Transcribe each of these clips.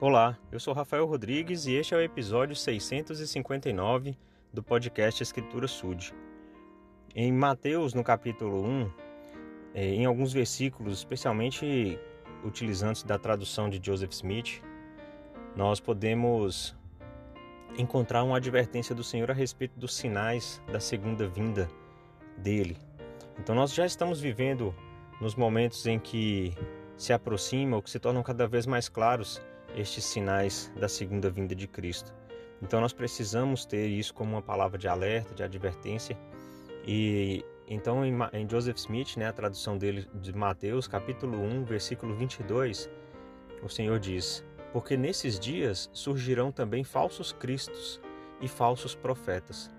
Olá, eu sou Rafael Rodrigues e este é o episódio 659 do podcast Escritura Sud. Em Mateus, no capítulo 1, eh, em alguns versículos, especialmente utilizando da tradução de Joseph Smith, nós podemos encontrar uma advertência do Senhor a respeito dos sinais da segunda vinda dele. Então nós já estamos vivendo nos momentos em que se aproximam ou que se tornam cada vez mais claros estes sinais da segunda vinda de Cristo. Então nós precisamos ter isso como uma palavra de alerta, de advertência. E então em, Joseph Smith, né, a tradução dele de Mateus, capítulo 1, versículo 22, o Senhor diz: "Porque nesses dias surgirão também falsos cristos e falsos profetas,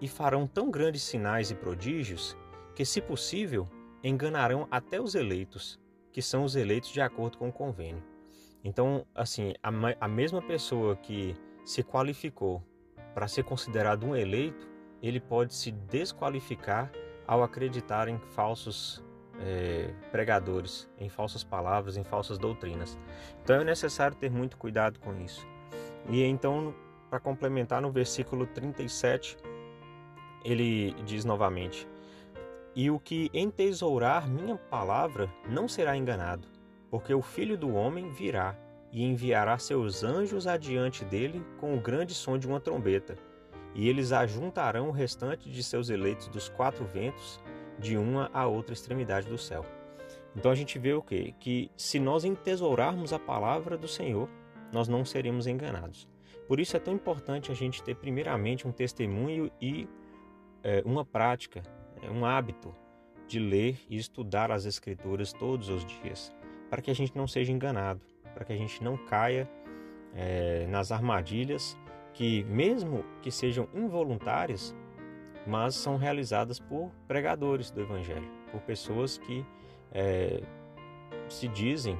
e farão tão grandes sinais e prodígios que, se possível, enganarão até os eleitos, que são os eleitos de acordo com o convênio." Então, assim, a, a mesma pessoa que se qualificou para ser considerado um eleito, ele pode se desqualificar ao acreditar em falsos é, pregadores, em falsas palavras, em falsas doutrinas. Então é necessário ter muito cuidado com isso. E então, para complementar, no versículo 37, ele diz novamente: E o que entesourar minha palavra não será enganado porque o Filho do Homem virá e enviará seus anjos adiante dele com o grande som de uma trombeta, e eles ajuntarão o restante de seus eleitos dos quatro ventos, de uma a outra extremidade do céu. Então a gente vê o quê? Que se nós entesourarmos a palavra do Senhor, nós não seremos enganados. Por isso é tão importante a gente ter primeiramente um testemunho e é, uma prática, é, um hábito de ler e estudar as Escrituras todos os dias para que a gente não seja enganado, para que a gente não caia é, nas armadilhas que, mesmo que sejam involuntárias, mas são realizadas por pregadores do Evangelho, por pessoas que é, se dizem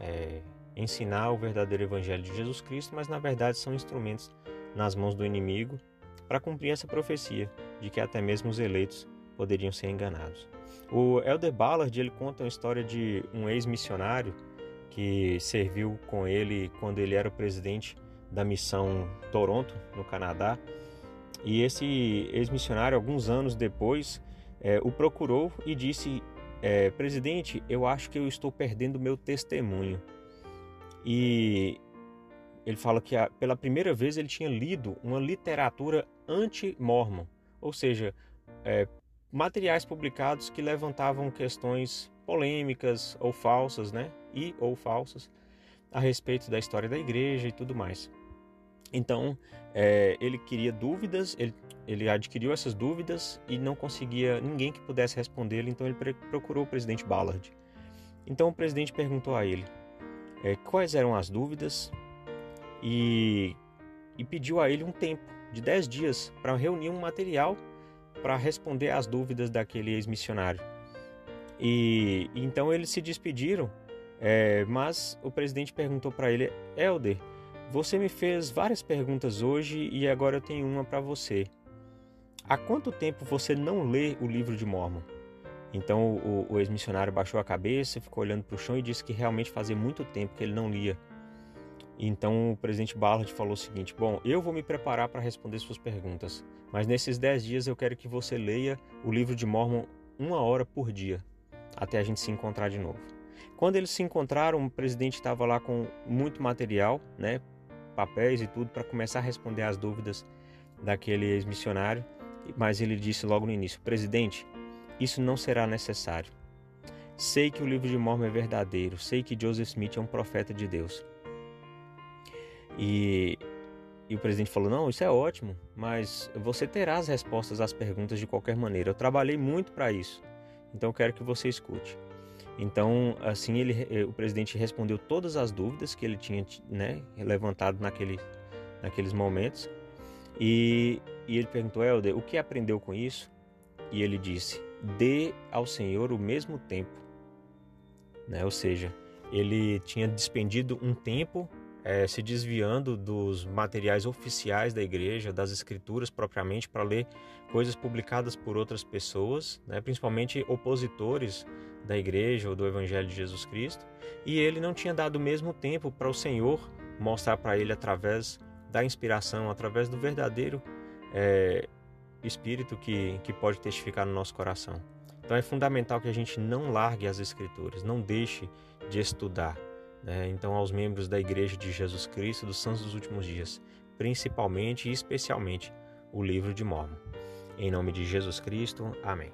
é, ensinar o verdadeiro Evangelho de Jesus Cristo, mas na verdade são instrumentos nas mãos do inimigo para cumprir essa profecia de que até mesmo os eleitos poderiam ser enganados. O Elder Ballard ele conta uma história de um ex-missionário que serviu com ele quando ele era o presidente da missão Toronto, no Canadá. E esse ex-missionário, alguns anos depois, é, o procurou e disse: é, Presidente, eu acho que eu estou perdendo meu testemunho. E ele fala que a, pela primeira vez ele tinha lido uma literatura anti-mormon, ou seja, é, materiais publicados que levantavam questões polêmicas ou falsas, né? E ou falsas a respeito da história da igreja e tudo mais. Então, é, ele queria dúvidas, ele, ele adquiriu essas dúvidas e não conseguia ninguém que pudesse respondê-lo, então ele procurou o presidente Ballard. Então o presidente perguntou a ele é, quais eram as dúvidas e, e pediu a ele um tempo de 10 dias para reunir um material para responder às dúvidas daquele ex-missionário. E então eles se despediram, é, mas o presidente perguntou para ele: Elder, você me fez várias perguntas hoje e agora eu tenho uma para você. Há quanto tempo você não lê o livro de Mormon? Então o, o ex-missionário baixou a cabeça, ficou olhando para o chão e disse que realmente fazia muito tempo que ele não lia. Então o presidente Ballard falou o seguinte: Bom, eu vou me preparar para responder suas perguntas, mas nesses 10 dias eu quero que você leia o livro de Mormon uma hora por dia, até a gente se encontrar de novo. Quando eles se encontraram, o presidente estava lá com muito material, né, papéis e tudo, para começar a responder as dúvidas daquele ex-missionário, mas ele disse logo no início: Presidente, isso não será necessário. Sei que o livro de Mormon é verdadeiro, sei que Joseph Smith é um profeta de Deus. E, e o presidente falou: Não, isso é ótimo, mas você terá as respostas às perguntas de qualquer maneira. Eu trabalhei muito para isso, então eu quero que você escute. Então, assim, ele, eh, o presidente respondeu todas as dúvidas que ele tinha né, levantado naquele, naqueles momentos. E, e ele perguntou: Helder, o que aprendeu com isso? E ele disse: Dê ao Senhor o mesmo tempo. Né? Ou seja, ele tinha despendido um tempo é, se desviando dos materiais oficiais da igreja, das escrituras propriamente, para ler coisas publicadas por outras pessoas, né, principalmente opositores da igreja ou do evangelho de Jesus Cristo, e ele não tinha dado o mesmo tempo para o Senhor mostrar para ele através da inspiração, através do verdadeiro é, Espírito que, que pode testificar no nosso coração. Então é fundamental que a gente não largue as Escrituras, não deixe de estudar. Né? Então, aos membros da Igreja de Jesus Cristo dos Santos dos Últimos Dias, principalmente e especialmente o livro de Mormon. Em nome de Jesus Cristo, amém.